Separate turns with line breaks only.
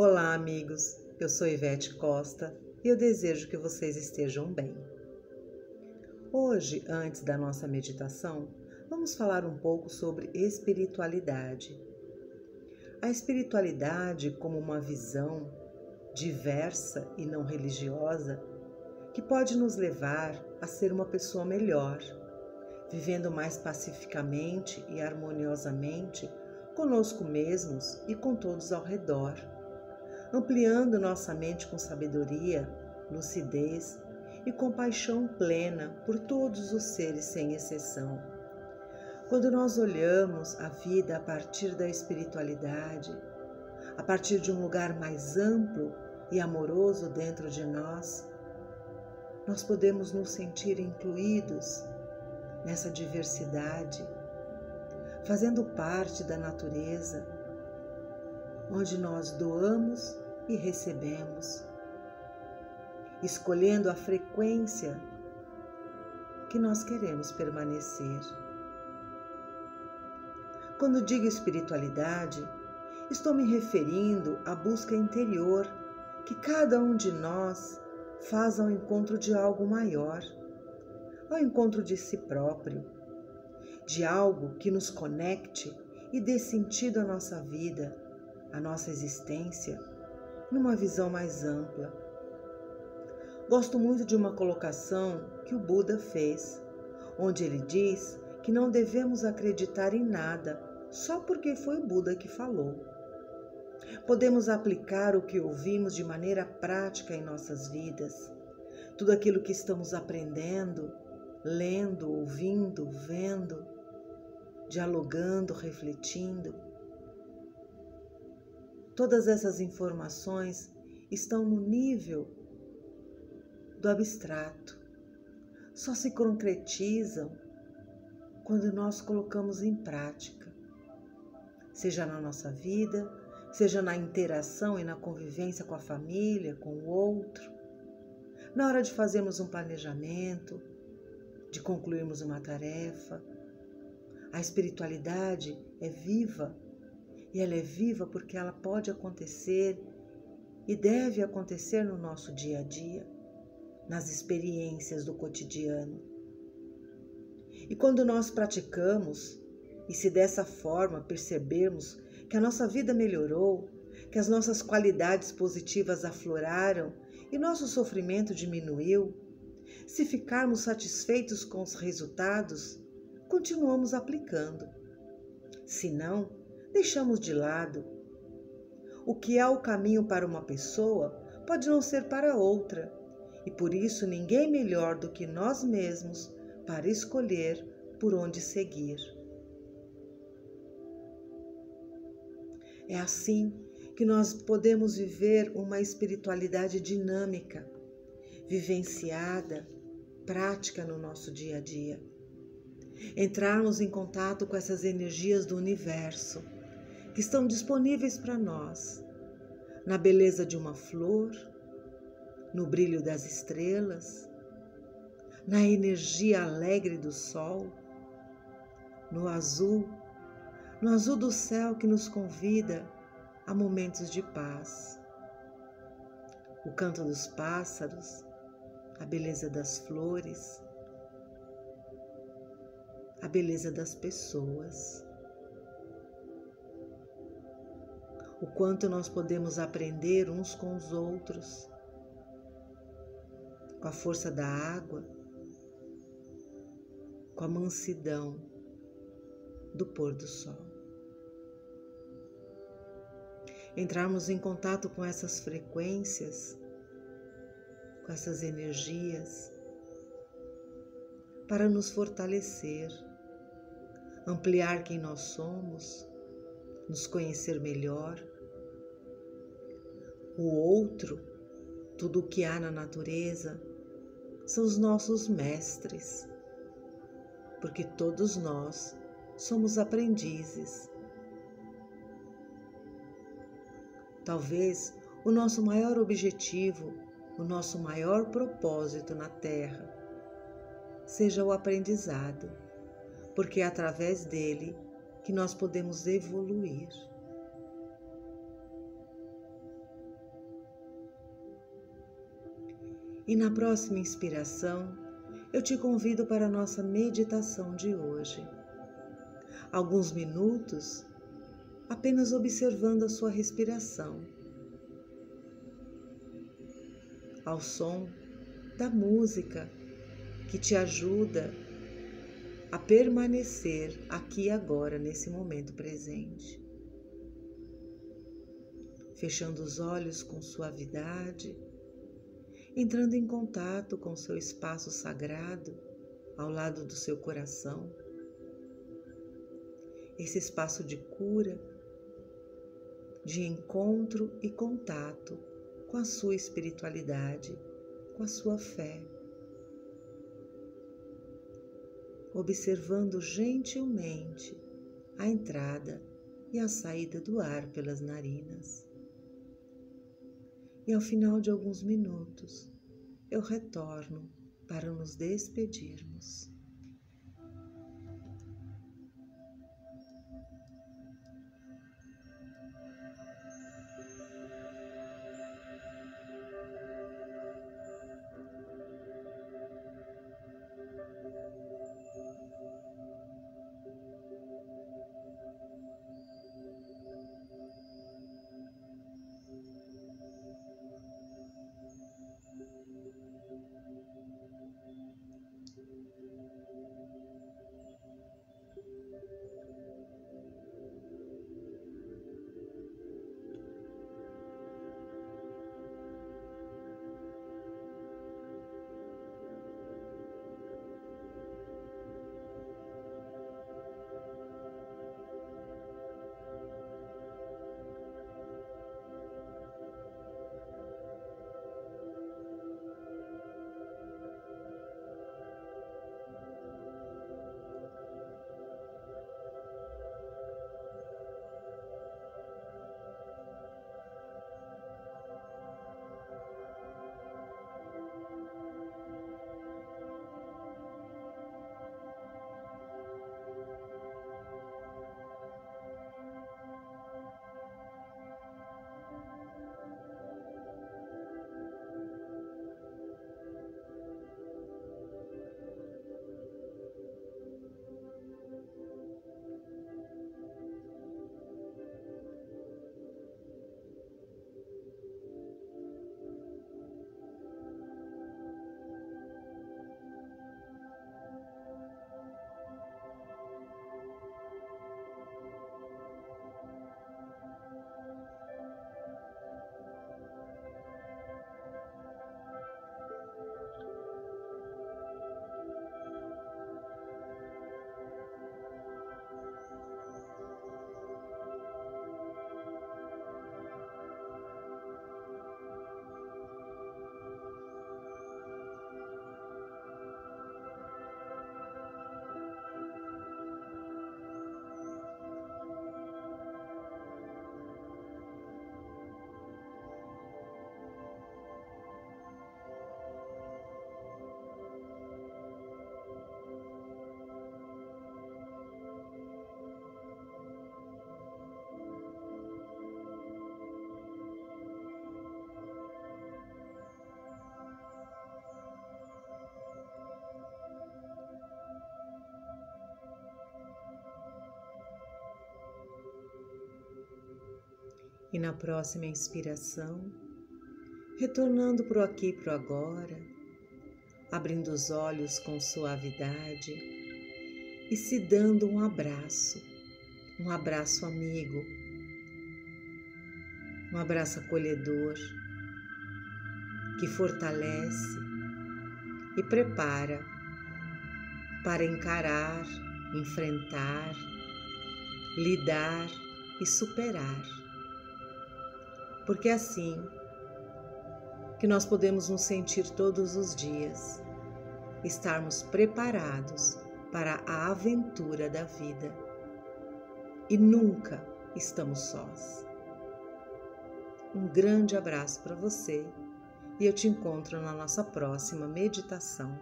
Olá, amigos. Eu sou Ivete Costa e eu desejo que vocês estejam bem. Hoje, antes da nossa meditação, vamos falar um pouco sobre espiritualidade. A espiritualidade, como uma visão diversa e não religiosa, que pode nos levar a ser uma pessoa melhor, vivendo mais pacificamente e harmoniosamente conosco mesmos e com todos ao redor, ampliando nossa mente com sabedoria, lucidez e compaixão plena por todos os seres sem exceção. Quando nós olhamos a vida a partir da espiritualidade, a partir de um lugar mais amplo e amoroso dentro de nós, nós podemos nos sentir incluídos nessa diversidade fazendo parte da natureza, onde nós doamos e recebemos, escolhendo a frequência que nós queremos permanecer. Quando digo espiritualidade, estou me referindo à busca interior que cada um de nós faz ao encontro de algo maior, ao encontro de si próprio de algo que nos conecte e dê sentido à nossa vida, à nossa existência, numa visão mais ampla. Gosto muito de uma colocação que o Buda fez, onde ele diz que não devemos acreditar em nada só porque foi o Buda que falou. Podemos aplicar o que ouvimos de maneira prática em nossas vidas. Tudo aquilo que estamos aprendendo, lendo, ouvindo, vendo, dialogando, refletindo. Todas essas informações estão no nível do abstrato. Só se concretizam quando nós colocamos em prática, seja na nossa vida, seja na interação e na convivência com a família, com o outro, na hora de fazermos um planejamento, de concluirmos uma tarefa, a espiritualidade é viva e ela é viva porque ela pode acontecer e deve acontecer no nosso dia a dia, nas experiências do cotidiano. E quando nós praticamos, e se dessa forma percebermos que a nossa vida melhorou, que as nossas qualidades positivas afloraram e nosso sofrimento diminuiu, se ficarmos satisfeitos com os resultados, continuamos aplicando. Se não, deixamos de lado. O que é o caminho para uma pessoa pode não ser para outra, e por isso ninguém melhor do que nós mesmos para escolher por onde seguir. É assim que nós podemos viver uma espiritualidade dinâmica, vivenciada, prática no nosso dia a dia entrarmos em contato com essas energias do universo que estão disponíveis para nós, na beleza de uma flor, no brilho das estrelas, na energia alegre do sol, no azul, no azul do céu que nos convida a momentos de paz. O canto dos pássaros, a beleza das flores, a beleza das pessoas. O quanto nós podemos aprender uns com os outros, com a força da água, com a mansidão do pôr do sol. Entrarmos em contato com essas frequências, com essas energias, para nos fortalecer ampliar quem nós somos, nos conhecer melhor. O outro, tudo o que há na natureza, são os nossos mestres, porque todos nós somos aprendizes. Talvez o nosso maior objetivo, o nosso maior propósito na Terra seja o aprendizado porque através dele que nós podemos evoluir. E na próxima inspiração, eu te convido para a nossa meditação de hoje. Alguns minutos apenas observando a sua respiração. Ao som da música que te ajuda a permanecer aqui agora, nesse momento presente. Fechando os olhos com suavidade, entrando em contato com seu espaço sagrado ao lado do seu coração. Esse espaço de cura, de encontro e contato com a sua espiritualidade, com a sua fé. Observando gentilmente a entrada e a saída do ar pelas narinas. E ao final de alguns minutos, eu retorno para nos despedirmos. E na próxima inspiração, retornando para o aqui e para o agora, abrindo os olhos com suavidade e se dando um abraço, um abraço amigo, um abraço acolhedor que fortalece e prepara para encarar, enfrentar, lidar e superar porque é assim que nós podemos nos sentir todos os dias, estarmos preparados para a aventura da vida e nunca estamos sós. Um grande abraço para você e eu te encontro na nossa próxima meditação.